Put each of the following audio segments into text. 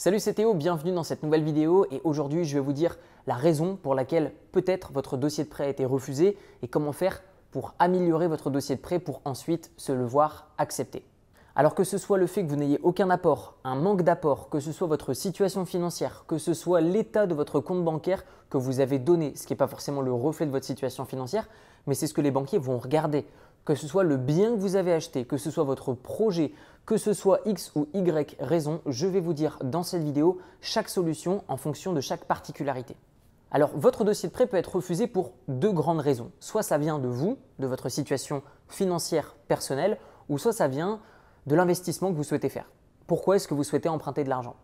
Salut c'est Théo, bienvenue dans cette nouvelle vidéo et aujourd'hui je vais vous dire la raison pour laquelle peut-être votre dossier de prêt a été refusé et comment faire pour améliorer votre dossier de prêt pour ensuite se le voir accepter. Alors que ce soit le fait que vous n'ayez aucun apport, un manque d'apport, que ce soit votre situation financière, que ce soit l'état de votre compte bancaire que vous avez donné, ce qui n'est pas forcément le reflet de votre situation financière, mais c'est ce que les banquiers vont regarder que ce soit le bien que vous avez acheté, que ce soit votre projet, que ce soit X ou Y raison, je vais vous dire dans cette vidéo chaque solution en fonction de chaque particularité. Alors, votre dossier de prêt peut être refusé pour deux grandes raisons. Soit ça vient de vous, de votre situation financière personnelle, ou soit ça vient de l'investissement que vous souhaitez faire. Pourquoi est-ce que vous souhaitez emprunter de l'argent?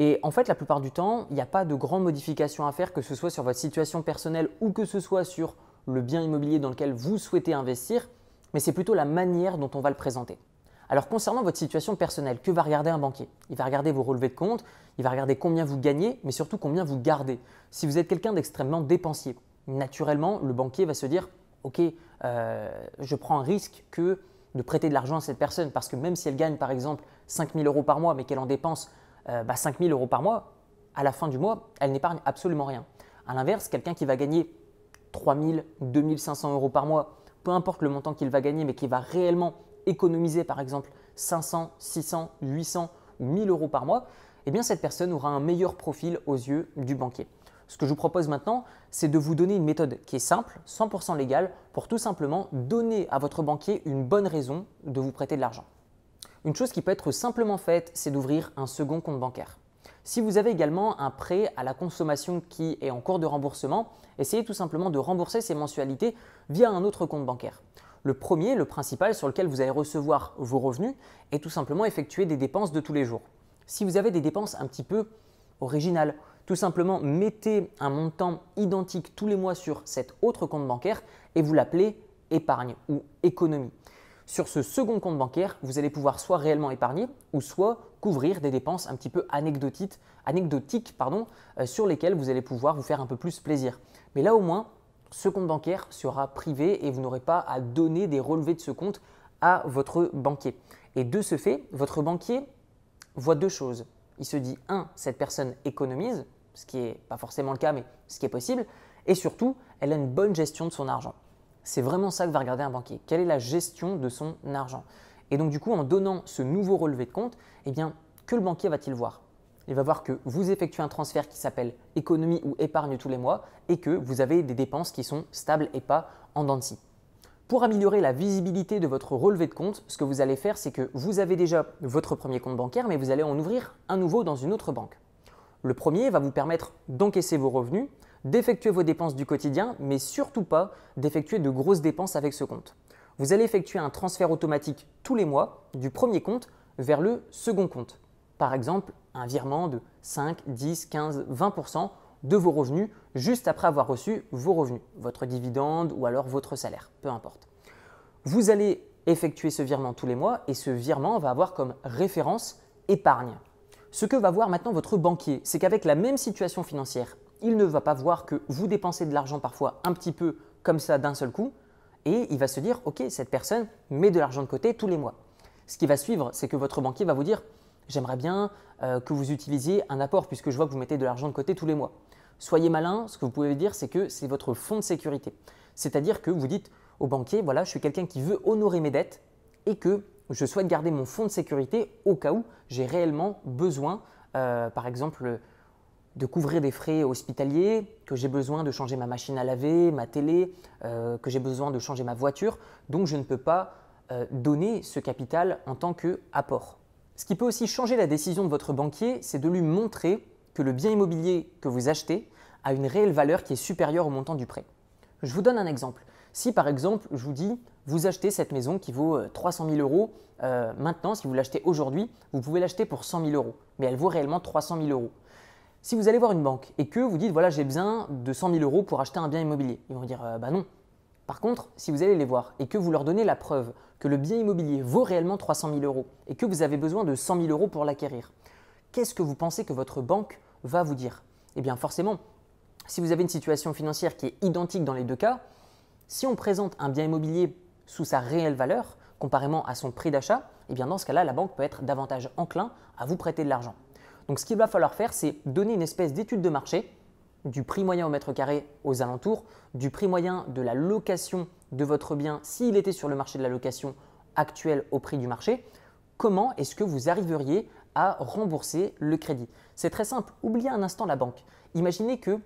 Et en fait, la plupart du temps, il n'y a pas de grandes modifications à faire, que ce soit sur votre situation personnelle ou que ce soit sur le bien immobilier dans lequel vous souhaitez investir mais c'est plutôt la manière dont on va le présenter. Alors concernant votre situation personnelle, que va regarder un banquier? Il va regarder vos relevés de compte, il va regarder combien vous gagnez, mais surtout combien vous gardez. Si vous êtes quelqu'un d'extrêmement dépensier, naturellement, le banquier va se dire, OK, euh, je prends un risque que de prêter de l'argent à cette personne, parce que même si elle gagne par exemple 5 000 euros par mois, mais qu'elle en dépense euh, 5 bah, 000 euros par mois, à la fin du mois, elle n'épargne absolument rien. A l'inverse, quelqu'un qui va gagner 3 000, 2 500 euros par mois, peu importe le montant qu'il va gagner, mais qui va réellement économiser par exemple 500, 600, 800 ou 1000 euros par mois, eh bien cette personne aura un meilleur profil aux yeux du banquier. Ce que je vous propose maintenant, c'est de vous donner une méthode qui est simple, 100% légale, pour tout simplement donner à votre banquier une bonne raison de vous prêter de l'argent. Une chose qui peut être simplement faite, c'est d'ouvrir un second compte bancaire. Si vous avez également un prêt à la consommation qui est en cours de remboursement, essayez tout simplement de rembourser ces mensualités via un autre compte bancaire. Le premier, le principal sur lequel vous allez recevoir vos revenus, est tout simplement effectuer des dépenses de tous les jours. Si vous avez des dépenses un petit peu originales, tout simplement mettez un montant identique tous les mois sur cet autre compte bancaire et vous l'appelez épargne ou économie. Sur ce second compte bancaire, vous allez pouvoir soit réellement épargner ou soit couvrir des dépenses un petit peu anecdotiques, euh, sur lesquelles vous allez pouvoir vous faire un peu plus plaisir. Mais là au moins, ce compte bancaire sera privé et vous n'aurez pas à donner des relevés de ce compte à votre banquier. Et de ce fait, votre banquier voit deux choses. Il se dit, un, cette personne économise, ce qui n'est pas forcément le cas, mais ce qui est possible, et surtout, elle a une bonne gestion de son argent. C'est vraiment ça que va regarder un banquier. Quelle est la gestion de son argent? Et donc du coup, en donnant ce nouveau relevé de compte, eh bien, que le banquier va-t-il voir? Il va voir que vous effectuez un transfert qui s'appelle économie ou épargne tous les mois et que vous avez des dépenses qui sont stables et pas en dents de scie. Pour améliorer la visibilité de votre relevé de compte, ce que vous allez faire, c'est que vous avez déjà votre premier compte bancaire, mais vous allez en ouvrir un nouveau dans une autre banque. Le premier va vous permettre d'encaisser vos revenus, d'effectuer vos dépenses du quotidien, mais surtout pas d'effectuer de grosses dépenses avec ce compte. Vous allez effectuer un transfert automatique tous les mois du premier compte vers le second compte. Par exemple, un virement de 5, 10, 15, 20% de vos revenus juste après avoir reçu vos revenus, votre dividende ou alors votre salaire, peu importe. Vous allez effectuer ce virement tous les mois et ce virement va avoir comme référence épargne. Ce que va voir maintenant votre banquier, c'est qu'avec la même situation financière, il ne va pas voir que vous dépensez de l'argent parfois un petit peu comme ça d'un seul coup, et il va se dire, OK, cette personne met de l'argent de côté tous les mois. Ce qui va suivre, c'est que votre banquier va vous dire, j'aimerais bien euh, que vous utilisiez un apport puisque je vois que vous mettez de l'argent de côté tous les mois. Soyez malin, ce que vous pouvez dire, c'est que c'est votre fonds de sécurité. C'est-à-dire que vous dites au banquier, voilà, je suis quelqu'un qui veut honorer mes dettes et que je souhaite garder mon fonds de sécurité au cas où j'ai réellement besoin, euh, par exemple, de couvrir des frais hospitaliers, que j'ai besoin de changer ma machine à laver, ma télé, euh, que j'ai besoin de changer ma voiture. Donc je ne peux pas euh, donner ce capital en tant qu'apport. Ce qui peut aussi changer la décision de votre banquier, c'est de lui montrer que le bien immobilier que vous achetez a une réelle valeur qui est supérieure au montant du prêt. Je vous donne un exemple. Si par exemple, je vous dis, vous achetez cette maison qui vaut 300 euh, 000 euros, maintenant, si vous l'achetez aujourd'hui, vous pouvez l'acheter pour 100 000 euros, mais elle vaut réellement 300 000 euros. Si vous allez voir une banque et que vous dites voilà j'ai besoin de 100 000 euros pour acheter un bien immobilier, ils vont dire euh, bah non. Par contre, si vous allez les voir et que vous leur donnez la preuve que le bien immobilier vaut réellement 300 000 euros et que vous avez besoin de 100 000 euros pour l'acquérir, qu'est-ce que vous pensez que votre banque va vous dire? Eh bien forcément, si vous avez une situation financière qui est identique dans les deux cas, si on présente un bien immobilier sous sa réelle valeur, comparément à son prix d'achat, eh bien dans ce cas-là, la banque peut être davantage enclin à vous prêter de l'argent. Donc ce qu'il va falloir faire, c'est donner une espèce d'étude de marché du prix moyen au mètre carré aux alentours, du prix moyen de la location de votre bien s'il était sur le marché de la location actuel au prix du marché, comment est-ce que vous arriveriez à rembourser le crédit? C'est très simple, oubliez un instant la banque. Imaginez que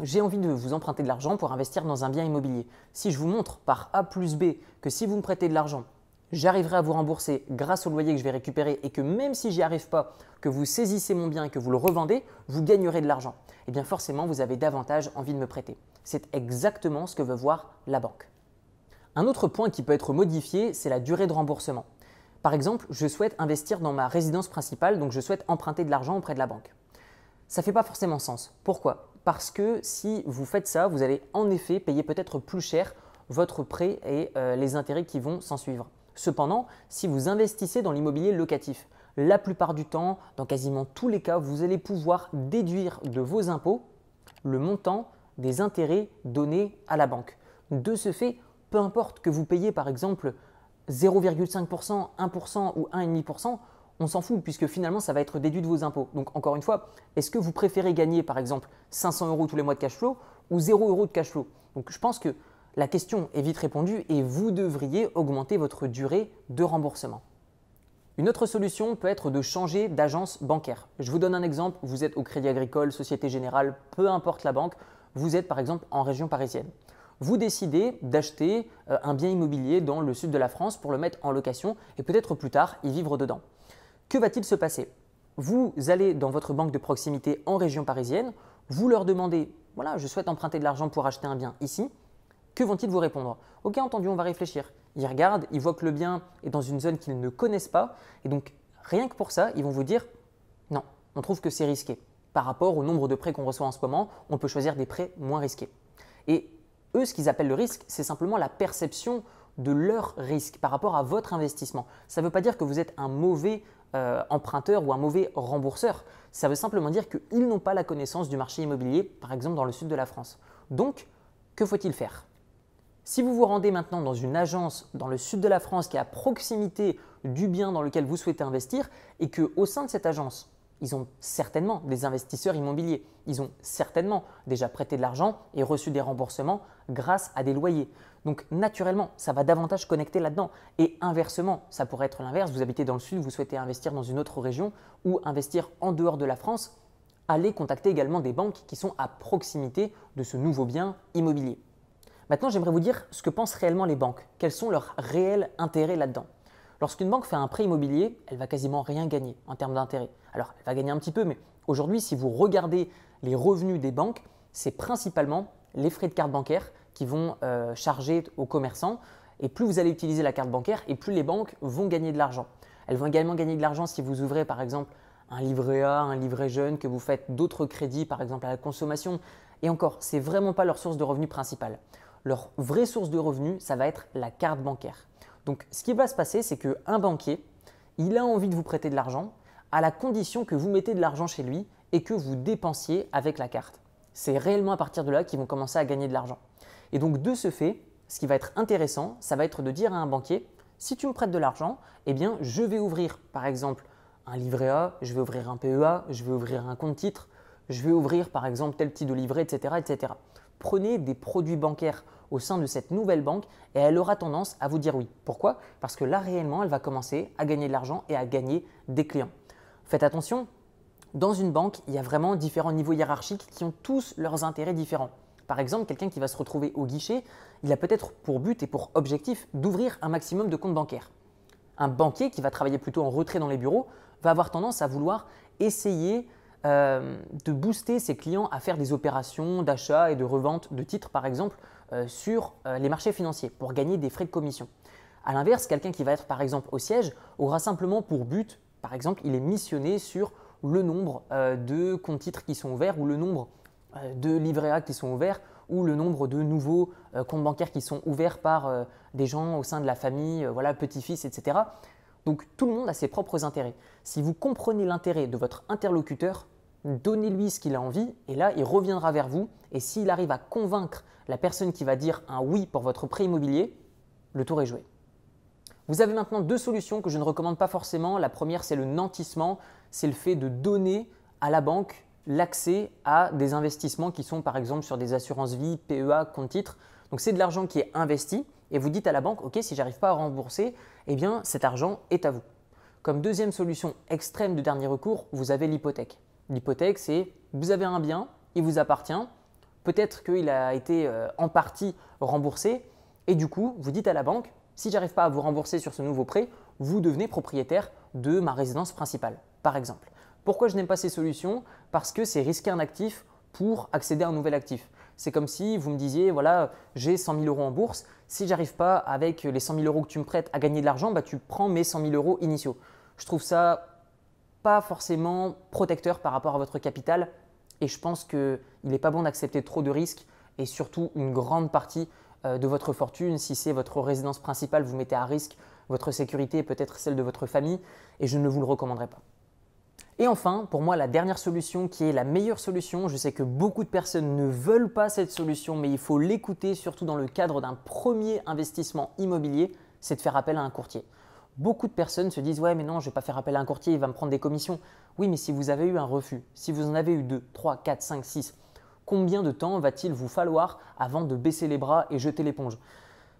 j'ai envie de vous emprunter de l'argent pour investir dans un bien immobilier. Si je vous montre par A plus B que si vous me prêtez de l'argent, j'arriverai à vous rembourser grâce au loyer que je vais récupérer et que même si j'y arrive pas, que vous saisissez mon bien et que vous le revendez, vous gagnerez de l'argent. Eh bien forcément, vous avez davantage envie de me prêter. C'est exactement ce que veut voir la banque. Un autre point qui peut être modifié, c'est la durée de remboursement. Par exemple, je souhaite investir dans ma résidence principale, donc je souhaite emprunter de l'argent auprès de la banque. Ça ne fait pas forcément sens. Pourquoi? Parce que si vous faites ça, vous allez en effet payer peut-être plus cher votre prêt et euh, les intérêts qui vont s'en suivre. Cependant, si vous investissez dans l'immobilier locatif, la plupart du temps, dans quasiment tous les cas, vous allez pouvoir déduire de vos impôts le montant des intérêts donnés à la banque. De ce fait, peu importe que vous payiez par exemple 0,5%, 1% ou 1,5%, on s'en fout puisque finalement ça va être déduit de vos impôts. Donc encore une fois, est-ce que vous préférez gagner par exemple 500 euros tous les mois de cash flow ou 0 euros de cash flow? Donc je pense que la question est vite répondue et vous devriez augmenter votre durée de remboursement. Une autre solution peut être de changer d'agence bancaire. Je vous donne un exemple, vous êtes au Crédit Agricole, Société Générale, peu importe la banque, vous êtes par exemple en région parisienne. Vous décidez d'acheter euh, un bien immobilier dans le sud de la France pour le mettre en location et peut-être plus tard y vivre dedans. Que va-t-il se passer? Vous allez dans votre banque de proximité en région parisienne, vous leur demandez, voilà, je souhaite emprunter de l'argent pour acheter un bien ici. Que vont-ils vous répondre? Ok, entendu, on va réfléchir. Ils regardent, ils voient que le bien est dans une zone qu'ils ne connaissent pas, et donc rien que pour ça, ils vont vous dire non, on trouve que c'est risqué. Par rapport au nombre de prêts qu'on reçoit en ce moment, on peut choisir des prêts moins risqués. Et eux, ce qu'ils appellent le risque, c'est simplement la perception de leur risque par rapport à votre investissement. Ça ne veut pas dire que vous êtes un mauvais euh, emprunteur ou un mauvais rembourseur. Ça veut simplement dire qu'ils n'ont pas la connaissance du marché immobilier, par exemple dans le sud de la France. Donc, que faut-il faire? Si vous vous rendez maintenant dans une agence dans le sud de la France qui est à proximité du bien dans lequel vous souhaitez investir et que au sein de cette agence, ils ont certainement des investisseurs immobiliers, ils ont certainement déjà prêté de l'argent et reçu des remboursements grâce à des loyers. Donc naturellement, ça va davantage connecter là-dedans. Et inversement, ça pourrait être l'inverse, vous habitez dans le sud, vous souhaitez investir dans une autre région ou investir en dehors de la France, allez contacter également des banques qui sont à proximité de ce nouveau bien immobilier. Maintenant, j'aimerais vous dire ce que pensent réellement les banques. Quels sont leurs réels intérêts là-dedans? Lorsqu'une banque fait un prêt immobilier, elle va quasiment rien gagner en termes d'intérêt. Alors, elle va gagner un petit peu, mais aujourd'hui, si vous regardez les revenus des banques, c'est principalement les frais de carte bancaire qui vont euh, charger aux commerçants. Et plus vous allez utiliser la carte bancaire, et plus les banques vont gagner de l'argent. Elles vont également gagner de l'argent si vous ouvrez par exemple un livret A, un livret jeune, que vous faites d'autres crédits, par exemple à la consommation. Et encore, ce n'est vraiment pas leur source de revenus principale leur vraie source de revenus, ça va être la carte bancaire. Donc ce qui va se passer, c'est qu'un banquier, il a envie de vous prêter de l'argent à la condition que vous mettez de l'argent chez lui et que vous dépensiez avec la carte. C'est réellement à partir de là qu'ils vont commencer à gagner de l'argent. Et donc de ce fait, ce qui va être intéressant, ça va être de dire à un banquier, si tu me prêtes de l'argent, eh bien je vais ouvrir par exemple un livret A, je vais ouvrir un PEA, je vais ouvrir un compte titre, je vais ouvrir par exemple tel type de livret, etc. etc. Prenez des produits bancaires au sein de cette nouvelle banque et elle aura tendance à vous dire oui. Pourquoi? Parce que là réellement, elle va commencer à gagner de l'argent et à gagner des clients. Faites attention, dans une banque, il y a vraiment différents niveaux hiérarchiques qui ont tous leurs intérêts différents. Par exemple, quelqu'un qui va se retrouver au guichet, il a peut-être pour but et pour objectif d'ouvrir un maximum de comptes bancaires. Un banquier qui va travailler plutôt en retrait dans les bureaux va avoir tendance à vouloir essayer euh, de booster ses clients à faire des opérations d'achat et de revente de titres, par exemple, euh, sur euh, les marchés financiers pour gagner des frais de commission. A l'inverse, quelqu'un qui va être par exemple au siège aura simplement pour but, par exemple, il est missionné sur le nombre de comptes titres qui sont ouverts ou le nombre de livrets A qui sont ouverts ou le nombre de nouveaux comptes bancaires qui sont ouverts par des gens au sein de la famille, voilà, petit-fils, etc. Donc tout le monde a ses propres intérêts. Si vous comprenez l'intérêt de votre interlocuteur, donnez-lui ce qu'il a envie et là, il reviendra vers vous. Et s'il arrive à convaincre la personne qui va dire un oui pour votre prêt immobilier, le tour est joué. Vous avez maintenant deux solutions que je ne recommande pas forcément. La première, c'est le nantissement. c'est le fait de donner à la banque l'accès à des investissements qui sont par exemple sur des assurances vie, PEA, compte titres. Donc c'est de l'argent qui est investi et vous dites à la banque, ok, si j'arrive pas à rembourser, eh bien cet argent est à vous. Comme deuxième solution extrême de dernier recours, vous avez l'hypothèque. L'hypothèque, c'est vous avez un bien, il vous appartient, peut-être qu'il a été euh, en partie remboursé, et du coup, vous dites à la banque, si j'arrive pas à vous rembourser sur ce nouveau prêt, vous devenez propriétaire de ma résidence principale, par exemple. Pourquoi je n'aime pas ces solutions? Parce que c'est risquer un actif pour accéder à un nouvel actif. C'est comme si vous me disiez, voilà, j'ai 100 000 euros en bourse, si j'arrive pas avec les 100 000 euros que tu me prêtes à gagner de l'argent, bah, tu prends mes 100 000 euros initiaux. Je trouve ça pas forcément protecteur par rapport à votre capital et je pense qu'il n'est pas bon d'accepter trop de risques et surtout une grande partie euh, de votre fortune. Si c'est votre résidence principale, vous mettez à risque votre sécurité et peut-être celle de votre famille et je ne vous le recommanderais pas. Et enfin, pour moi, la dernière solution qui est la meilleure solution, je sais que beaucoup de personnes ne veulent pas cette solution, mais il faut l'écouter surtout dans le cadre d'un premier investissement immobilier, c'est de faire appel à un courtier. Beaucoup de personnes se disent Ouais, mais non, je ne vais pas faire appel à un courtier, il va me prendre des commissions. Oui, mais si vous avez eu un refus, si vous en avez eu 2, 3, 4, 5, 6, combien de temps va-t-il vous falloir avant de baisser les bras et jeter l'éponge?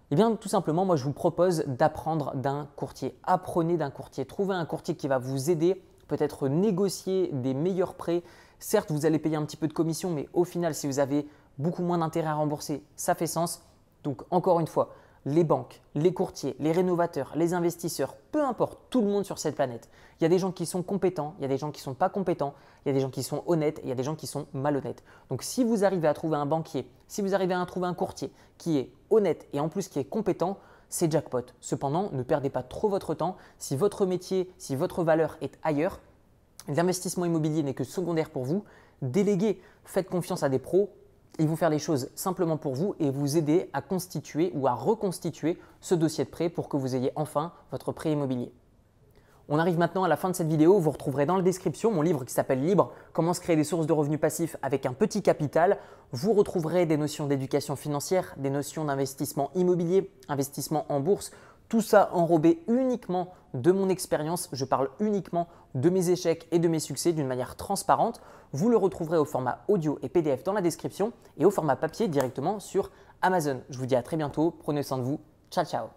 Eh bien, tout simplement, moi, je vous propose d'apprendre d'un courtier. Apprenez d'un courtier. Trouvez un courtier qui va vous aider, peut-être négocier des meilleurs prêts. Certes, vous allez payer un petit peu de commission, mais au final, si vous avez beaucoup moins d'intérêt à rembourser, ça fait sens. Donc, encore une fois, les banques, les courtiers, les rénovateurs, les investisseurs, peu importe, tout le monde sur cette planète. Il y a des gens qui sont compétents, il y a des gens qui ne sont pas compétents, il y a des gens qui sont honnêtes il y a des gens qui sont malhonnêtes. Donc si vous arrivez à trouver un banquier, si vous arrivez à trouver un courtier qui est honnête et en plus qui est compétent, c'est jackpot. Cependant, ne perdez pas trop votre temps. Si votre métier, si votre valeur est ailleurs, l'investissement immobilier n'est que secondaire pour vous. Déléguez, faites confiance à des pros, ils vont faire les choses simplement pour vous et vous aider à constituer ou à reconstituer ce dossier de prêt pour que vous ayez enfin votre prêt immobilier. On arrive maintenant à la fin de cette vidéo. Vous retrouverez dans la description mon livre qui s'appelle Libre, comment se créer des sources de revenus passifs avec un petit capital. Vous retrouverez des notions d'éducation financière, des notions d'investissement immobilier, investissement en bourse, tout ça enrobé uniquement de mon expérience. Je parle uniquement de mes échecs et de mes succès d'une manière transparente. Vous le retrouverez au format audio et PDF dans la description et au format papier directement sur Amazon. Je vous dis à très bientôt. Prenez soin de vous. Ciao, ciao.